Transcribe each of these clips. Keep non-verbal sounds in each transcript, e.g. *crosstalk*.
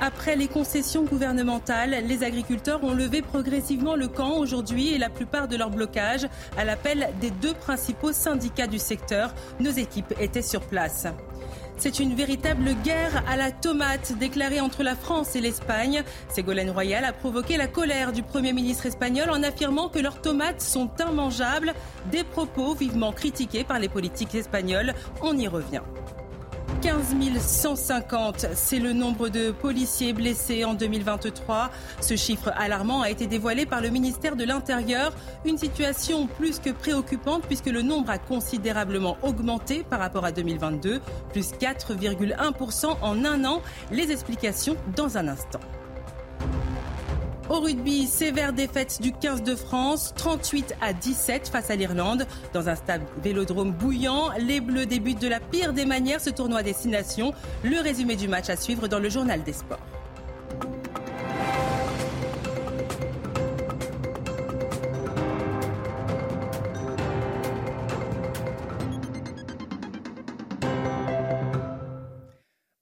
Après les concessions gouvernementales, les agriculteurs ont levé progressivement le camp aujourd'hui et la plupart de leurs blocages à l'appel des deux principaux syndicats du secteur. Nos équipes étaient sur place. C'est une véritable guerre à la tomate déclarée entre la France et l'Espagne. Ségolène Royal a provoqué la colère du Premier ministre espagnol en affirmant que leurs tomates sont immangeables. Des propos vivement critiqués par les politiques espagnols. On y revient. 15 150, c'est le nombre de policiers blessés en 2023. Ce chiffre alarmant a été dévoilé par le ministère de l'Intérieur. Une situation plus que préoccupante puisque le nombre a considérablement augmenté par rapport à 2022, plus 4,1% en un an. Les explications dans un instant. Au rugby, sévère défaite du 15 de France, 38 à 17 face à l'Irlande. Dans un stade vélodrome bouillant, les Bleus débutent de la pire des manières ce tournoi destination. Le résumé du match à suivre dans le journal des sports.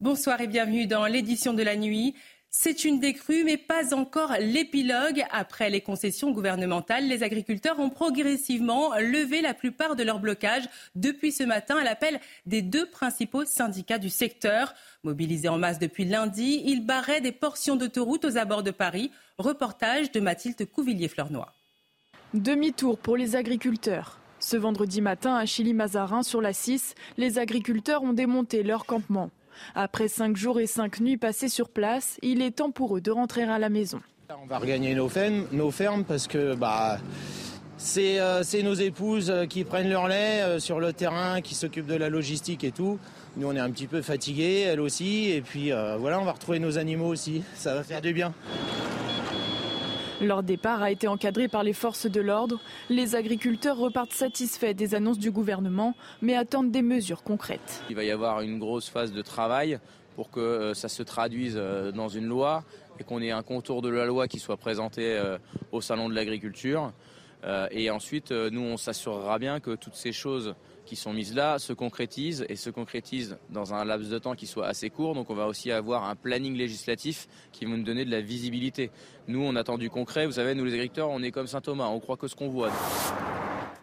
Bonsoir et bienvenue dans l'édition de la nuit. C'est une décrue, mais pas encore l'épilogue. Après les concessions gouvernementales, les agriculteurs ont progressivement levé la plupart de leurs blocages depuis ce matin à l'appel des deux principaux syndicats du secteur. Mobilisés en masse depuis lundi, ils barraient des portions d'autoroute aux abords de Paris. Reportage de Mathilde Couvillier-Fleurnoy. Demi-tour pour les agriculteurs. Ce vendredi matin, à Chili-Mazarin, sur la 6, les agriculteurs ont démonté leur campement. Après cinq jours et cinq nuits passées sur place, il est temps pour eux de rentrer à la maison. On va regagner nos fermes, parce que bah, euh, c'est nos épouses qui prennent leur lait euh, sur le terrain, qui s'occupent de la logistique et tout. Nous, on est un petit peu fatigués, elles aussi. Et puis euh, voilà, on va retrouver nos animaux aussi. Ça va faire du bien. Leur départ a été encadré par les forces de l'ordre. Les agriculteurs repartent satisfaits des annonces du gouvernement, mais attendent des mesures concrètes. Il va y avoir une grosse phase de travail pour que euh, ça se traduise euh, dans une loi et qu'on ait un contour de la loi qui soit présenté euh, au Salon de l'agriculture. Et ensuite, nous, on s'assurera bien que toutes ces choses qui sont mises là se concrétisent et se concrétisent dans un laps de temps qui soit assez court. Donc on va aussi avoir un planning législatif qui va nous donner de la visibilité. Nous, on attend du concret. Vous savez, nous les agriculteurs, on est comme Saint Thomas, on croit que ce qu'on voit.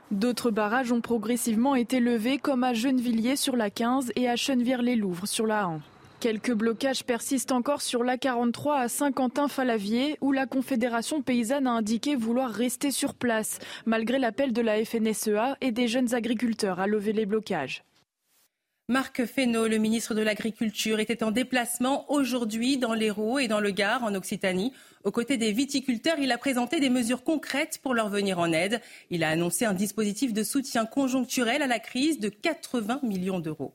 D'autres barrages ont progressivement été levés, comme à Gennevilliers sur la 15 et à Chenevière-les-Louvres sur la 1. Quelques blocages persistent encore sur l'A43 à Saint-Quentin-Falavier, où la Confédération paysanne a indiqué vouloir rester sur place, malgré l'appel de la FNSEA et des jeunes agriculteurs à lever les blocages. Marc Fesneau, le ministre de l'Agriculture, était en déplacement aujourd'hui dans l'Hérault et dans le Gard, en Occitanie. Aux côtés des viticulteurs, il a présenté des mesures concrètes pour leur venir en aide. Il a annoncé un dispositif de soutien conjoncturel à la crise de 80 millions d'euros.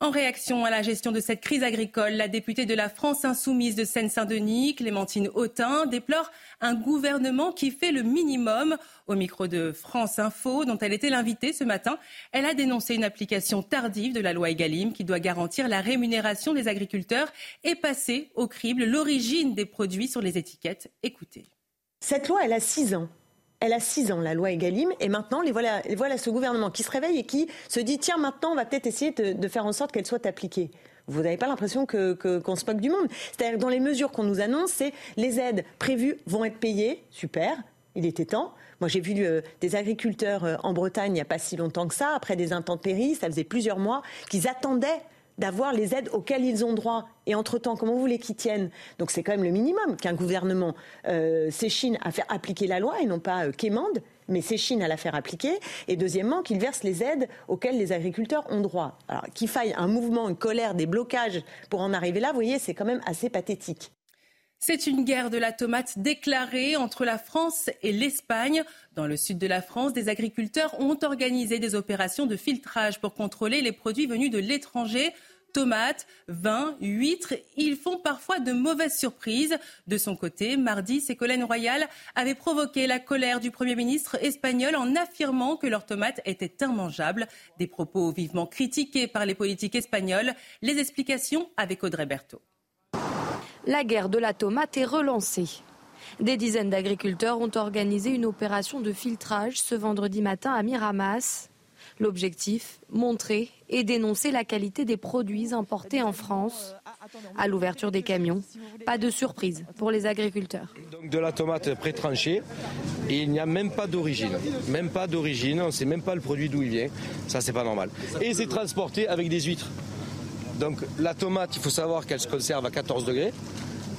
En réaction à la gestion de cette crise agricole, la députée de la France insoumise de Seine-Saint-Denis, Clémentine Autain, déplore un gouvernement qui fait le minimum. Au micro de France Info, dont elle était l'invitée ce matin, elle a dénoncé une application tardive de la loi Egalim qui doit garantir la rémunération des agriculteurs et passer au crible l'origine des produits sur les étiquettes. Écoutez. Cette loi, elle a six ans elle a six ans, la loi Egalim, et maintenant, les voilà, voilà ce gouvernement qui se réveille et qui se dit tiens, maintenant, on va peut-être essayer de, faire en sorte qu'elle soit appliquée. Vous n'avez pas l'impression qu'on que, se moque du monde. C'est-à-dire dans les mesures qu'on nous annonce, c'est les aides prévues vont être payées, super, il était temps. Moi, j'ai vu euh, des agriculteurs euh, en Bretagne il n'y a pas si longtemps que ça, après des intempéries, ça faisait plusieurs mois, qu'ils attendaient d'avoir les aides auxquelles ils ont droit. Et entre-temps, comment vous voulez qu'ils tiennent? Donc c'est quand même le minimum qu'un gouvernement euh, s'échine à faire appliquer la loi et non pas euh, qu'émande, mais s'échine à la faire appliquer. Et deuxièmement, qu'il verse les aides auxquelles les agriculteurs ont droit. Alors qu'il faille un mouvement, une colère, des blocages pour en arriver là, vous voyez, c'est quand même assez pathétique. C'est une guerre de la tomate déclarée entre la France et l'Espagne. Dans le sud de la France, des agriculteurs ont organisé des opérations de filtrage pour contrôler les produits venus de l'étranger. Tomates, vin, huîtres, ils font parfois de mauvaises surprises. De son côté, mardi, Ségolène Royal avait provoqué la colère du Premier ministre espagnol en affirmant que leurs tomates étaient immangeables. Des propos vivement critiqués par les politiques espagnols. Les explications avec Audrey Berthaud la guerre de la tomate est relancée. Des dizaines d'agriculteurs ont organisé une opération de filtrage ce vendredi matin à Miramas. L'objectif, montrer et dénoncer la qualité des produits importés en France. À l'ouverture des camions, pas de surprise pour les agriculteurs. Donc de la tomate pré-tranchée il n'y a même pas d'origine. Même pas d'origine, on ne sait même pas le produit d'où il vient. Ça, c'est pas normal. Et c'est transporté avec des huîtres. Donc la tomate, il faut savoir qu'elle se conserve à 14 degrés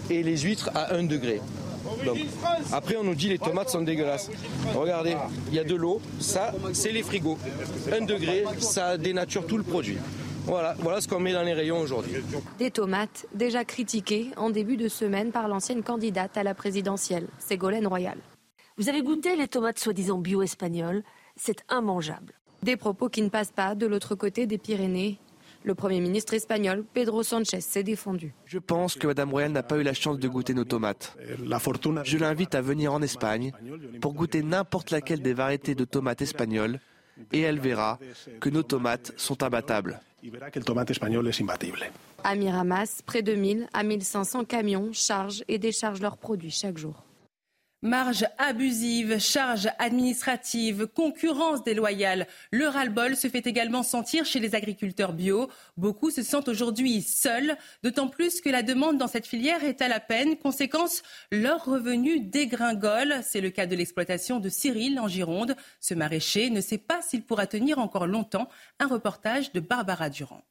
et les huîtres à 1 degré. Donc, après, on nous dit les tomates sont dégueulasses. Regardez, il y a de l'eau, ça, c'est les frigos. 1 degré, ça dénature tout le produit. Voilà, voilà ce qu'on met dans les rayons aujourd'hui. Des tomates déjà critiquées en début de semaine par l'ancienne candidate à la présidentielle, Ségolène Royal. Vous avez goûté les tomates soi-disant bio espagnoles C'est immangeable. Des propos qui ne passent pas de l'autre côté des Pyrénées le Premier ministre espagnol, Pedro Sanchez, s'est défendu. Je pense que Mme Royal n'a pas eu la chance de goûter nos tomates. Je l'invite à venir en Espagne pour goûter n'importe laquelle des variétés de tomates espagnoles et elle verra que nos tomates sont imbattables. À Miramas, près de 1000 à 1500 camions chargent et déchargent leurs produits chaque jour. Marge abusive, charges administratives, concurrence déloyale. Le ras-le-bol se fait également sentir chez les agriculteurs bio. Beaucoup se sentent aujourd'hui seuls, d'autant plus que la demande dans cette filière est à la peine. Conséquence, leurs revenus dégringolent. C'est le cas de l'exploitation de Cyril en Gironde. Ce maraîcher ne sait pas s'il pourra tenir encore longtemps. Un reportage de Barbara Durand.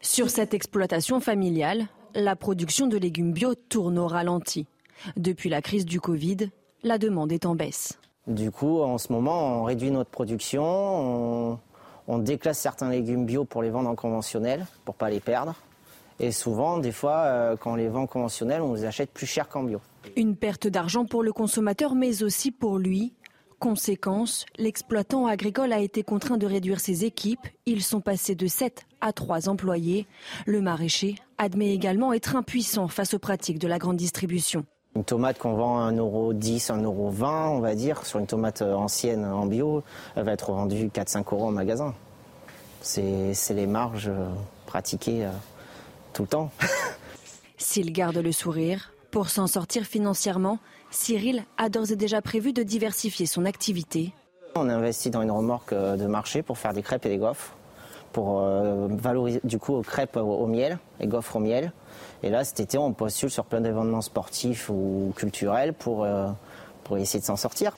Sur cette exploitation familiale, la production de légumes bio tourne au ralenti. Depuis la crise du Covid, la demande est en baisse. Du coup, en ce moment, on réduit notre production, on, déclasse certains légumes bio pour les vendre en conventionnel, pour ne pas les perdre. Et souvent, des fois, euh, quand on les vend conventionnels, on les achète plus cher qu'en bio. Une perte d'argent pour le consommateur, mais aussi pour lui. Conséquence, l'exploitant agricole a été contraint de réduire ses équipes. Ils sont passés de 7 à 3 employés. Le maraîcher admet également être impuissant face aux pratiques de la grande distribution. Une tomate qu'on vend à 1,10€, 1,20€, on va dire, sur une tomate euh, ancienne en bio, elle va être vendue 4-5 euros en magasin. C'est les marges euh, pratiquées euh, tout le temps. *laughs* S'il garde le sourire, pour s'en sortir financièrement, Cyril a d'ores et déjà prévu de diversifier son activité. On a investi dans une remorque de marché pour faire des crêpes et des gaufres, pour valoriser du coup crêpes au miel, et gaufres au miel. Et là, cet été, on postule sur plein d'événements sportifs ou culturels pour, euh, pour essayer de s'en sortir.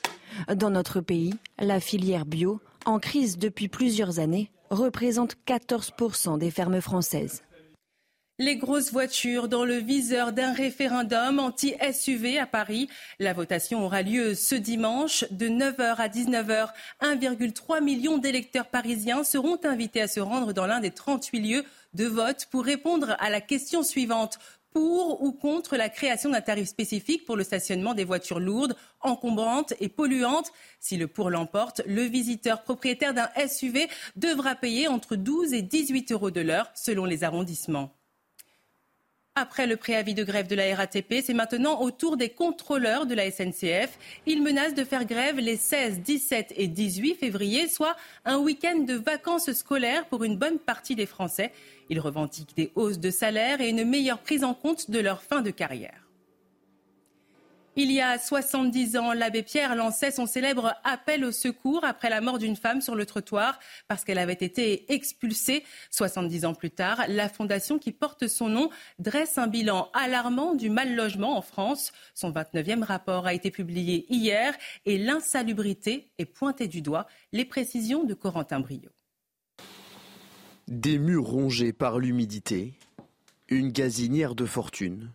Dans notre pays, la filière bio, en crise depuis plusieurs années, représente 14% des fermes françaises. Les grosses voitures dans le viseur d'un référendum anti-SUV à Paris. La votation aura lieu ce dimanche de 9h à 19h. 1,3 million d'électeurs parisiens seront invités à se rendre dans l'un des 38 lieux de vote pour répondre à la question suivante. Pour ou contre la création d'un tarif spécifique pour le stationnement des voitures lourdes, encombrantes et polluantes? Si le pour l'emporte, le visiteur propriétaire d'un SUV devra payer entre 12 et 18 euros de l'heure selon les arrondissements. Après le préavis de grève de la RATP, c'est maintenant au tour des contrôleurs de la SNCF. Ils menacent de faire grève les 16, 17 et 18 février, soit un week-end de vacances scolaires pour une bonne partie des Français. Ils revendiquent des hausses de salaire et une meilleure prise en compte de leur fin de carrière. Il y a 70 ans, l'abbé Pierre lançait son célèbre appel au secours après la mort d'une femme sur le trottoir parce qu'elle avait été expulsée. 70 ans plus tard, la fondation qui porte son nom dresse un bilan alarmant du mal logement en France. Son 29e rapport a été publié hier et l'insalubrité est pointée du doigt. Les précisions de Corentin Brio. Des murs rongés par l'humidité, une gazinière de fortune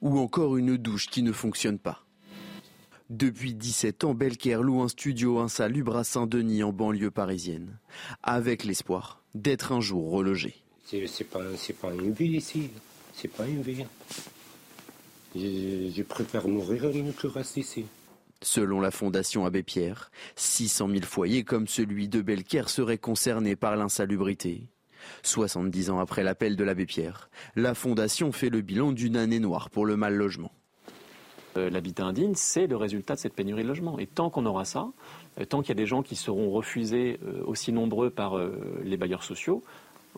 ou encore une douche qui ne fonctionne pas. Depuis 17 ans, Belker loue un studio insalubre à Saint-Denis en banlieue parisienne, avec l'espoir d'être un jour relogé. C'est pas, pas une vie ici, c'est pas une vie. Je, préfère mourir que rester ici. Selon la Fondation Abbé Pierre, 600 000 foyers comme celui de Belker seraient concernés par l'insalubrité. 70 ans après l'appel de l'abbé Pierre, la Fondation fait le bilan d'une année noire pour le mal logement. Euh, l'habitat indigne, c'est le résultat de cette pénurie de logement. Et tant qu'on aura ça, euh, tant qu'il y a des gens qui seront refusés euh, aussi nombreux par les bailleurs sociaux,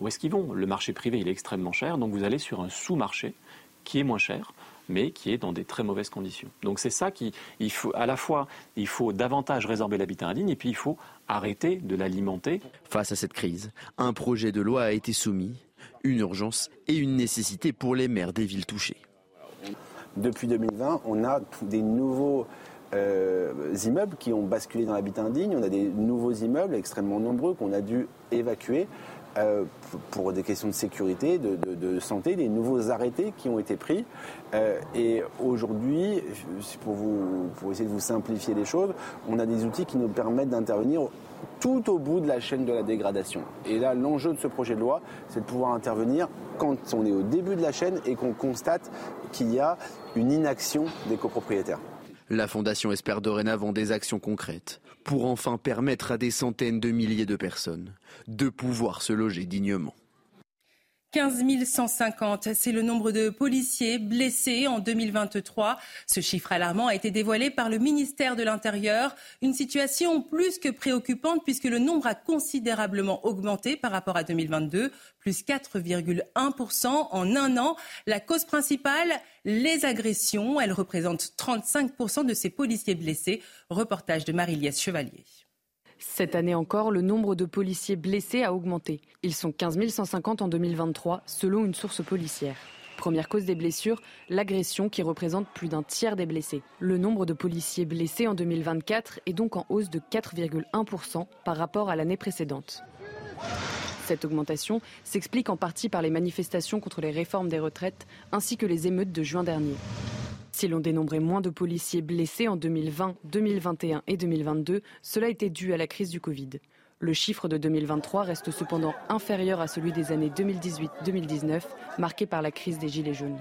où est-ce qu'ils vont? Le marché privé, il est extrêmement cher, donc vous allez sur un sous-marché qui est moins cher. mais qui est dans des très mauvaises conditions. Donc c'est ça qui, faut, à la fois, il faut davantage résorber l'habitat indigne et puis il faut arrêter de l'alimenter. Face à cette crise, un projet de loi a été soumis, une urgence et une nécessité pour les maires des villes touchées. Depuis 2020, on a des nouveaux euh, immeubles qui ont basculé dans l'habitat indigne. On a des nouveaux immeubles extrêmement nombreux qu'on a dû évacuer euh, pour des questions de sécurité, de, santé, des nouveaux arrêtés qui ont été pris. Euh, et aujourd'hui, pour, vous, pour essayer de vous simplifier les choses, on a des outils qui nous permettent d'intervenir tout au bout de la chaîne de la dégradation. Et là, l'enjeu de ce projet de loi, c'est de pouvoir intervenir quand on est au début de la chaîne et qu'on constate qu'il y a une inaction des copropriétaires. La Fondation espère dorénavant des actions concrètes pour enfin permettre à des centaines de milliers de personnes de pouvoir se loger dignement. 15 150, c'est le nombre de policiers blessés en 2023. Ce chiffre alarmant a été dévoilé par le ministère de l'Intérieur. Une situation plus que préoccupante puisque le nombre a considérablement augmenté par rapport à 2022, plus 4,1% en un an. La cause principale, les agressions. Elles représentent 35% de ces policiers blessés. Reportage de Marie-Liesse Chevalier. Cette année encore, le nombre de policiers blessés a augmenté. Ils sont 15 150 en 2023, selon une source policière. Première cause des blessures, l'agression qui représente plus d'un tiers des blessés. Le nombre de policiers blessés en 2024 est donc en hausse de 4,1% par rapport à l'année précédente. Cette augmentation s'explique en partie par les manifestations contre les réformes des retraites ainsi que les émeutes de juin dernier. Si l'on dénombrait moins de policiers blessés en 2020, 2021 et 2022, cela était dû à la crise du Covid. Le chiffre de 2023 reste cependant inférieur à celui des années 2018-2019, marqué par la crise des Gilets jaunes.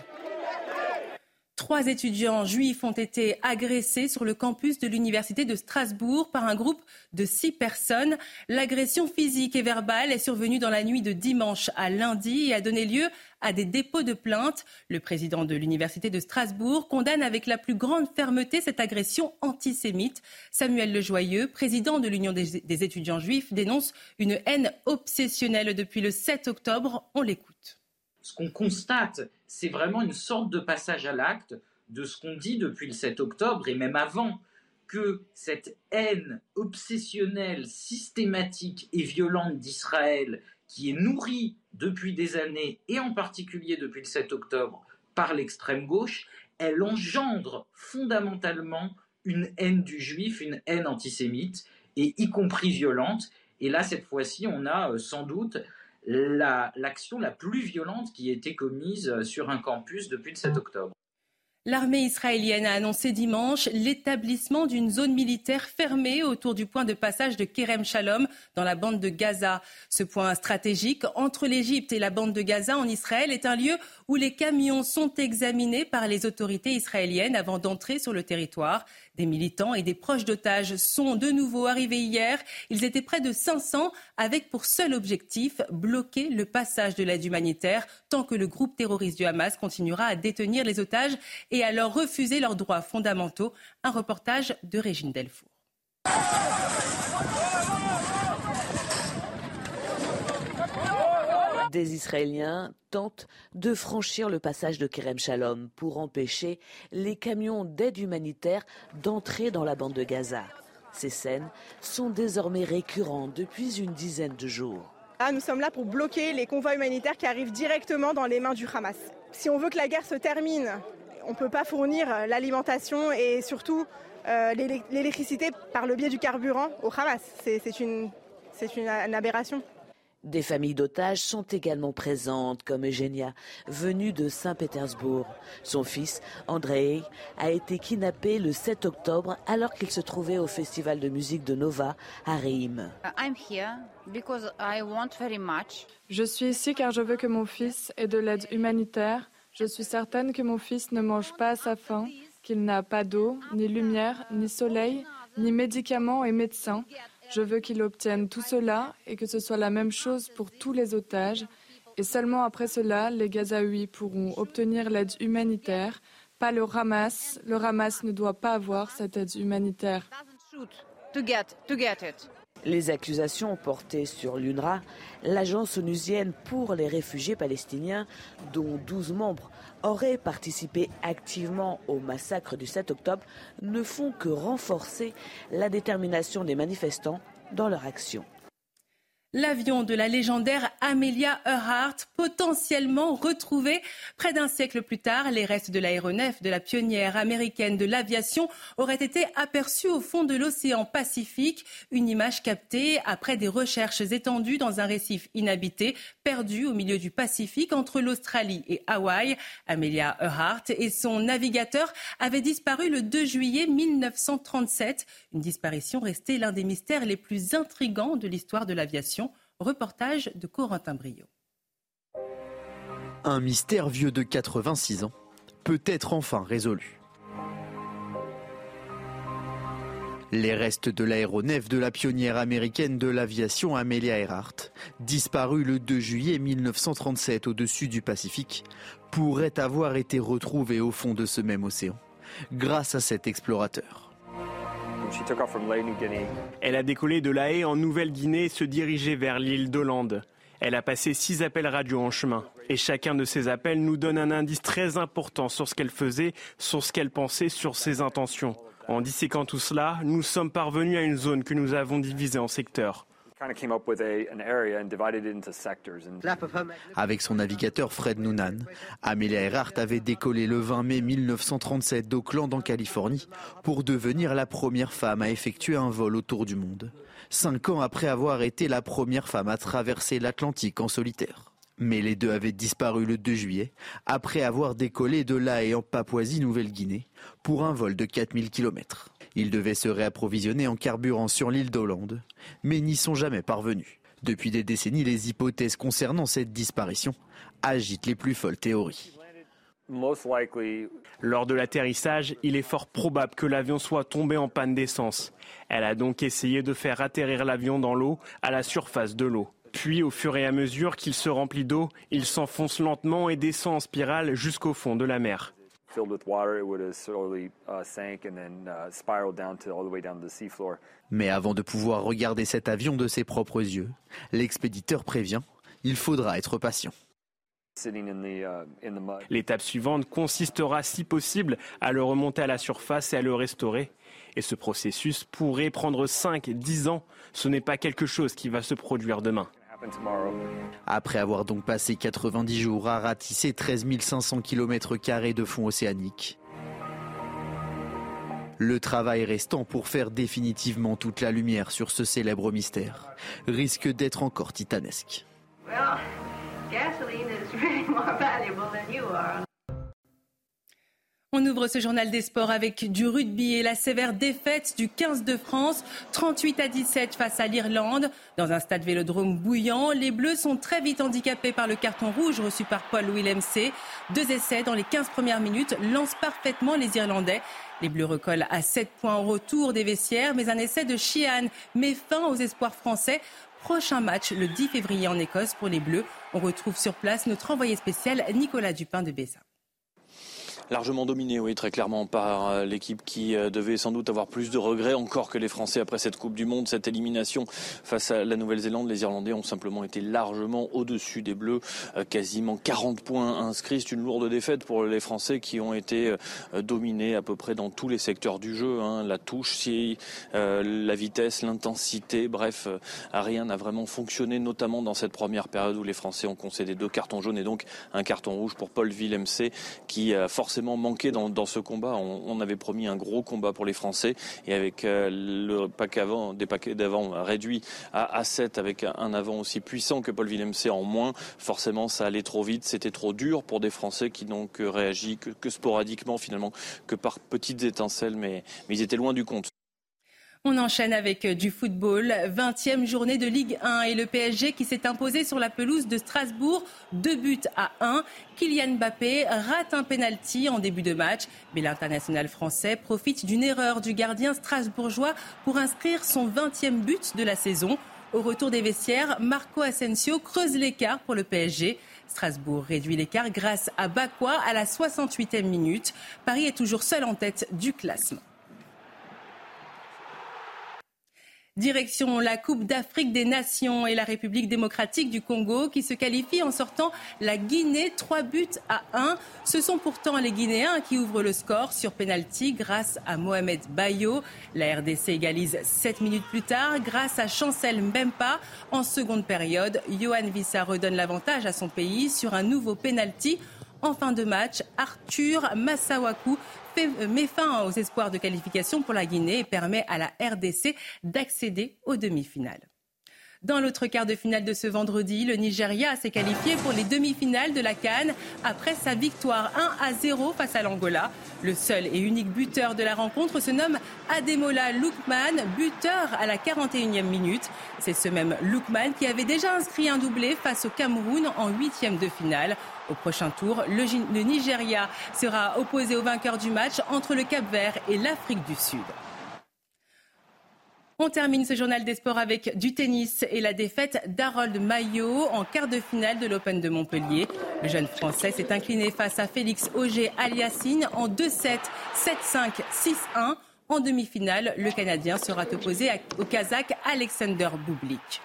Trois étudiants juifs ont été agressés sur le campus de l'Université de Strasbourg par un groupe de six personnes. L'agression physique et verbale est survenue dans la nuit de dimanche à lundi et a donné lieu à des dépôts de plaintes. Le président de l'Université de Strasbourg condamne avec la plus grande fermeté cette agression antisémite. Samuel Lejoyeux, président de l'Union des étudiants juifs, dénonce une haine obsessionnelle depuis le 7 octobre. On l'écoute ce qu'on constate, c'est vraiment une sorte de passage à l'acte de ce qu'on dit depuis le 7 octobre et même avant, que cette haine obsessionnelle, systématique et violente d'Israël, qui est nourrie depuis des années, et en particulier depuis le 7 octobre, par l'extrême gauche, elle engendre fondamentalement une haine du juif, une haine antisémite, et y compris violente. Et là, cette fois-ci, on a euh, sans doute l'action la, plus violente qui a été commise sur un campus depuis le 7 octobre. L'armée israélienne a annoncé dimanche l'établissement d'une zone militaire fermée autour du point de passage de Kerem Shalom dans la bande de Gaza. Ce point stratégique entre l'Égypte et la bande de Gaza en Israël est un lieu où les camions sont examinés par les autorités israéliennes avant d'entrer sur le territoire. Des militants et des proches d'otages sont de nouveau arrivés hier. Ils étaient près de 500 avec pour seul objectif bloquer le passage de l'aide humanitaire tant que le groupe terroriste du Hamas continuera à détenir les otages et à leur refuser leurs droits fondamentaux. Un reportage de Régine Delfour. Des Israéliens tentent de franchir le passage de Kerem Shalom pour empêcher les camions d'aide humanitaire d'entrer dans la bande de Gaza. Ces scènes sont désormais récurrentes depuis une dizaine de jours. Ah, nous sommes là pour bloquer les convois humanitaires qui arrivent directement dans les mains du Hamas. Si on veut que la guerre se termine, on ne peut pas fournir l'alimentation et surtout euh, l'électricité par le biais du carburant au Hamas. C'est une aberration. Des familles d'otages sont également présentes, comme Eugenia, venue de Saint-Pétersbourg. Son fils, Andrei, a été kidnappé le 7 octobre alors qu'il se trouvait au festival de musique de Nova à Reim. Je suis ici car je veux que mon fils ait de l'aide humanitaire. Je suis certaine que mon fils ne mange pas à sa faim, qu'il n'a pas d'eau, ni lumière, ni soleil, ni médicaments et médecins je veux qu'il obtienne tout cela et que ce soit la même chose pour tous les otages. Et seulement après cela, les Gazaouis pourront obtenir l'aide humanitaire, pas le Hamas. Le Hamas ne doit pas avoir cette aide humanitaire. Les accusations portées sur l'UNRWA, l'agence onusienne pour les réfugiés palestiniens, dont 12 membres auraient participé activement au massacre du 7 octobre, ne font que renforcer la détermination des manifestants dans leur action. L'avion de la légendaire Amelia Earhart, potentiellement retrouvé près d'un siècle plus tard, les restes de l'aéronef de la pionnière américaine de l'aviation auraient été aperçus au fond de l'océan Pacifique. Une image captée après des recherches étendues dans un récif inhabité, perdu au milieu du Pacifique entre l'Australie et Hawaï. Amelia Earhart et son navigateur avaient disparu le 2 juillet 1937. Une disparition restée l'un des mystères les plus intrigants de l'histoire de l'aviation. Reportage de Corentin Brio. Un mystère vieux de 86 ans peut être enfin résolu. Les restes de l'aéronef de la pionnière américaine de l'aviation Amelia Earhart, disparue le 2 juillet 1937 au-dessus du Pacifique, pourraient avoir été retrouvés au fond de ce même océan grâce à cet explorateur. Elle a décollé de La Haye en Nouvelle-Guinée et se dirigeait vers l'île d'Hollande. Elle a passé six appels radio en chemin. Et chacun de ces appels nous donne un indice très important sur ce qu'elle faisait, sur ce qu'elle pensait, sur ses intentions. En disséquant tout cela, nous sommes parvenus à une zone que nous avons divisée en secteurs. Avec son navigateur Fred Noonan, Amelia Earhart avait décollé le 20 mai 1937 d'Oakland en Californie pour devenir la première femme à effectuer un vol autour du monde, cinq ans après avoir été la première femme à traverser l'Atlantique en solitaire. Mais les deux avaient disparu le 2 juillet, après avoir décollé de là et en Papouasie-Nouvelle-Guinée, pour un vol de 4000 km. Ils devaient se réapprovisionner en carburant sur l'île d'Hollande, mais n'y sont jamais parvenus. Depuis des décennies, les hypothèses concernant cette disparition agitent les plus folles théories. Lors de l'atterrissage, il est fort probable que l'avion soit tombé en panne d'essence. Elle a donc essayé de faire atterrir l'avion dans l'eau, à la surface de l'eau. Puis, au fur et à mesure qu'il se remplit d'eau, il s'enfonce lentement et descend en spirale jusqu'au fond de la mer. Mais avant de pouvoir regarder cet avion de ses propres yeux, l'expéditeur prévient, il faudra être patient. Uh, L'étape suivante consistera, si possible, à le remonter à la surface et à le restaurer. Et ce processus pourrait prendre 5-10 ans. Ce n'est pas quelque chose qui va se produire demain. Après avoir donc passé 90 jours à ratisser 13 500 km de fond océanique, le travail restant pour faire définitivement toute la lumière sur ce célèbre mystère risque d'être encore titanesque. *laughs* On ouvre ce journal des sports avec du rugby et la sévère défaite du 15 de France, 38 à 17 face à l'Irlande. Dans un stade vélodrome bouillant, les Bleus sont très vite handicapés par le carton rouge reçu par Paul Willemc. Deux essais dans les 15 premières minutes lancent parfaitement les Irlandais. Les Bleus recollent à 7 points au retour des vestiaires, mais un essai de Sheehan met fin aux espoirs français. Prochain match le 10 février en Écosse pour les Bleus. On retrouve sur place notre envoyé spécial Nicolas Dupin de Bessin largement dominé, oui, très clairement par euh, l'équipe qui euh, devait sans doute avoir plus de regrets encore que les Français après cette Coupe du Monde, cette élimination face à la Nouvelle-Zélande. Les Irlandais ont simplement été largement au-dessus des Bleus, euh, quasiment 40 points inscrits. C'est une lourde défaite pour les Français qui ont été dominés à peu près dans tous les secteurs du jeu. Hein. La touche, si, la vitesse, l'intensité, bref, rien n'a vraiment fonctionné, notamment dans cette première période où les Français ont concédé deux cartons jaunes et donc un carton rouge pour Paul Villemc qui forcément manqué dans, ce combat. On, avait promis un gros combat pour les Français et avec euh, le pack avant, des paquets d'avant réduits à, 7 avec un avant aussi puissant que Paul Villemc en moins, forcément ça allait trop vite, c'était trop dur pour des Français qui n'ont que réagi que, sporadiquement finalement, que par petites étincelles, mais ils étaient loin du compte. On enchaîne avec euh, du football. 20e journée de Ligue 1 et le PSG qui s'est imposé sur la pelouse de Strasbourg. Deux buts à 1. Kylian Mbappé rate un penalty en début de match. Mais l'international français profite d'une erreur du gardien strasbourgeois pour inscrire son 20e but de la saison. Au retour des vestiaires, Marco Asensio creuse l'écart pour le PSG. Strasbourg réduit l'écart grâce à Bakwa à la 68e minute. Paris est toujours seul en tête du classement. Direction la Coupe d'Afrique des Nations et la République démocratique du Congo qui se qualifie en sortant la Guinée 3 buts à 1. Ce sont pourtant les Guinéens qui ouvrent le score sur penalty grâce à Mohamed Bayo. La RDC égalise 7 minutes plus tard grâce à Chancel Mbempa. En seconde période, Johan Vissa redonne l'avantage à son pays sur un nouveau penalty. En fin de match, Arthur Massawaku euh, met fin aux espoirs de qualification pour la Guinée et permet à la RDC d'accéder aux demi-finales. Dans l'autre quart de finale de ce vendredi, le Nigeria s'est qualifié pour les demi-finales de la Cannes après sa victoire 1 à 0 face à l'Angola. Le seul et unique buteur de la rencontre se nomme Ademola Lookman, buteur à la 41e minute. C'est ce même Lookman qui avait déjà inscrit un doublé face au Cameroun en huitième de finale. Au prochain tour, le Nigeria sera opposé au vainqueur du match entre le Cap-Vert et l'Afrique du Sud. On termine ce journal des sports avec du tennis et la défaite d'Harold Maillot en quart de finale de l'Open de Montpellier. Le jeune Français s'est incliné face à Félix Auger-Aliassine en 2-7, 7-5, 6-1. En demi-finale, le Canadien sera opposé au Kazakh Alexander Bublik.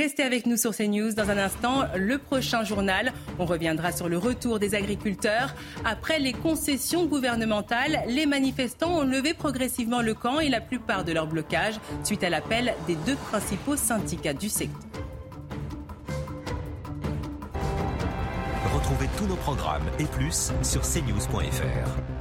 Restez avec nous sur CNews. Dans un instant, le prochain journal. On reviendra sur le retour des agriculteurs. Après les concessions gouvernementales, les manifestants ont levé progressivement le camp et la plupart de leur blocage suite à l'appel des deux principaux syndicats du secteur. Retrouvez tous nos programmes et plus sur cnews.fr.